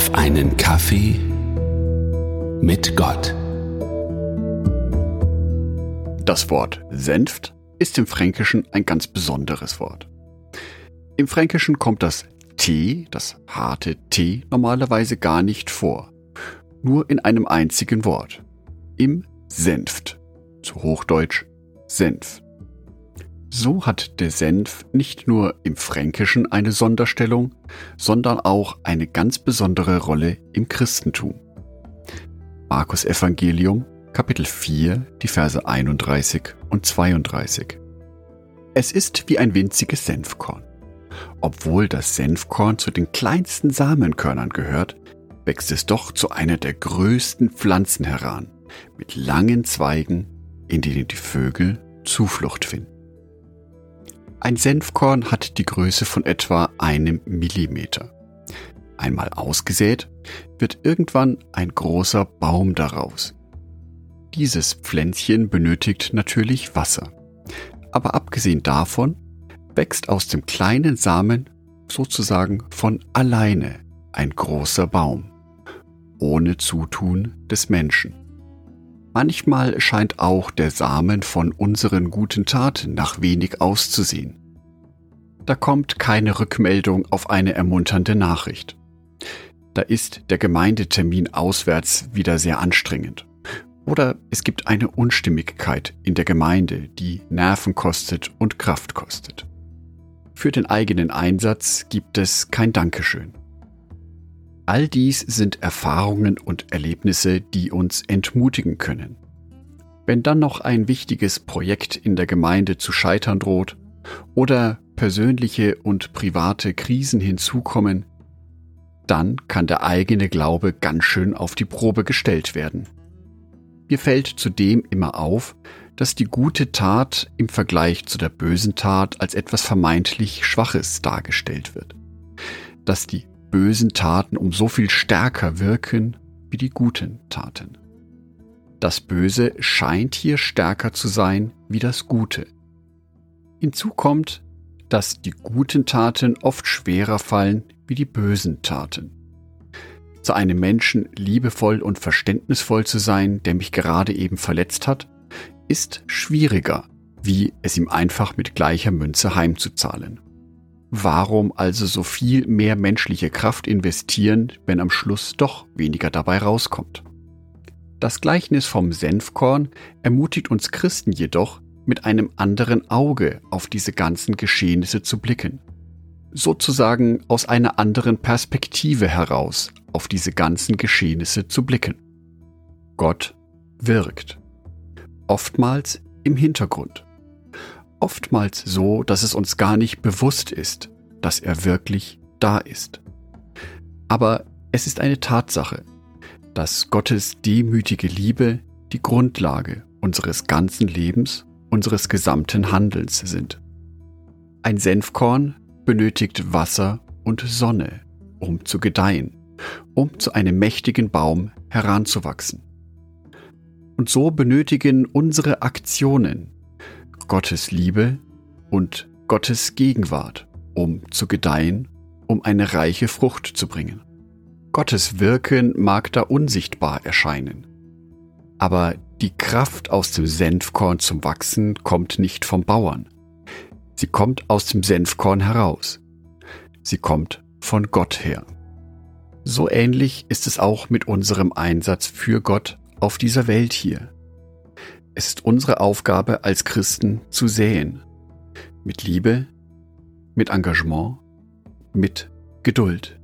auf einen Kaffee mit Gott. Das Wort Senft ist im Fränkischen ein ganz besonderes Wort. Im Fränkischen kommt das T, das harte T, normalerweise gar nicht vor. Nur in einem einzigen Wort. Im Senft. Zu Hochdeutsch Senf. So hat der Senf nicht nur im Fränkischen eine Sonderstellung, sondern auch eine ganz besondere Rolle im Christentum. Markus Evangelium, Kapitel 4, die Verse 31 und 32. Es ist wie ein winziges Senfkorn. Obwohl das Senfkorn zu den kleinsten Samenkörnern gehört, wächst es doch zu einer der größten Pflanzen heran, mit langen Zweigen, in denen die Vögel Zuflucht finden. Ein Senfkorn hat die Größe von etwa einem Millimeter. Einmal ausgesät, wird irgendwann ein großer Baum daraus. Dieses Pflänzchen benötigt natürlich Wasser. Aber abgesehen davon wächst aus dem kleinen Samen sozusagen von alleine ein großer Baum, ohne Zutun des Menschen. Manchmal scheint auch der Samen von unseren guten Taten nach wenig auszusehen. Da kommt keine Rückmeldung auf eine ermunternde Nachricht. Da ist der Gemeindetermin auswärts wieder sehr anstrengend. Oder es gibt eine Unstimmigkeit in der Gemeinde, die Nerven kostet und Kraft kostet. Für den eigenen Einsatz gibt es kein Dankeschön. All dies sind Erfahrungen und Erlebnisse, die uns entmutigen können. Wenn dann noch ein wichtiges Projekt in der Gemeinde zu scheitern droht oder persönliche und private Krisen hinzukommen, dann kann der eigene Glaube ganz schön auf die Probe gestellt werden. Mir fällt zudem immer auf, dass die gute Tat im Vergleich zu der bösen Tat als etwas vermeintlich Schwaches dargestellt wird. Dass die bösen Taten um so viel stärker wirken wie die guten Taten. Das Böse scheint hier stärker zu sein wie das Gute. Hinzu kommt, dass die guten Taten oft schwerer fallen wie die bösen Taten. Zu einem Menschen liebevoll und verständnisvoll zu sein, der mich gerade eben verletzt hat, ist schwieriger, wie es ihm einfach mit gleicher Münze heimzuzahlen. Warum also so viel mehr menschliche Kraft investieren, wenn am Schluss doch weniger dabei rauskommt? Das Gleichnis vom Senfkorn ermutigt uns Christen jedoch, mit einem anderen Auge auf diese ganzen Geschehnisse zu blicken. Sozusagen aus einer anderen Perspektive heraus auf diese ganzen Geschehnisse zu blicken. Gott wirkt. Oftmals im Hintergrund oftmals so, dass es uns gar nicht bewusst ist, dass er wirklich da ist. Aber es ist eine Tatsache, dass Gottes demütige Liebe die Grundlage unseres ganzen Lebens, unseres gesamten Handelns sind. Ein Senfkorn benötigt Wasser und Sonne, um zu gedeihen, um zu einem mächtigen Baum heranzuwachsen. Und so benötigen unsere Aktionen, Gottes Liebe und Gottes Gegenwart, um zu gedeihen, um eine reiche Frucht zu bringen. Gottes Wirken mag da unsichtbar erscheinen. Aber die Kraft aus dem Senfkorn zum Wachsen kommt nicht vom Bauern. Sie kommt aus dem Senfkorn heraus. Sie kommt von Gott her. So ähnlich ist es auch mit unserem Einsatz für Gott auf dieser Welt hier. Es ist unsere Aufgabe als Christen zu säen. Mit Liebe, mit Engagement, mit Geduld.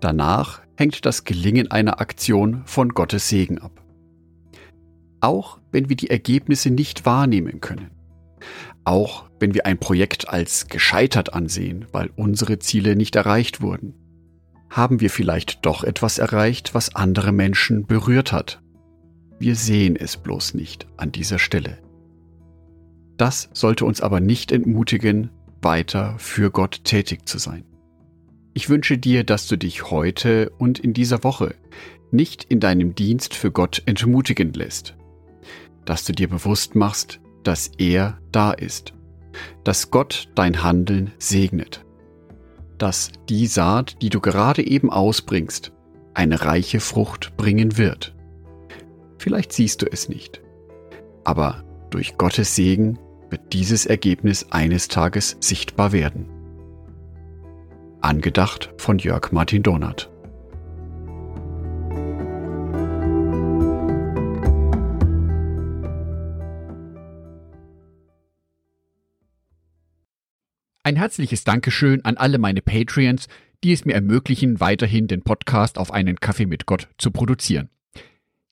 Danach hängt das Gelingen einer Aktion von Gottes Segen ab. Auch wenn wir die Ergebnisse nicht wahrnehmen können. Auch wenn wir ein Projekt als gescheitert ansehen, weil unsere Ziele nicht erreicht wurden. Haben wir vielleicht doch etwas erreicht, was andere Menschen berührt hat wir sehen es bloß nicht an dieser Stelle. Das sollte uns aber nicht entmutigen, weiter für Gott tätig zu sein. Ich wünsche dir, dass du dich heute und in dieser Woche nicht in deinem Dienst für Gott entmutigen lässt, dass du dir bewusst machst, dass er da ist, dass Gott dein Handeln segnet. dass die Saat, die du gerade eben ausbringst, eine reiche Frucht bringen wird. Vielleicht siehst du es nicht, aber durch Gottes Segen wird dieses Ergebnis eines Tages sichtbar werden. Angedacht von Jörg Martin Donat. Ein herzliches Dankeschön an alle meine Patreons, die es mir ermöglichen, weiterhin den Podcast auf einen Kaffee mit Gott zu produzieren.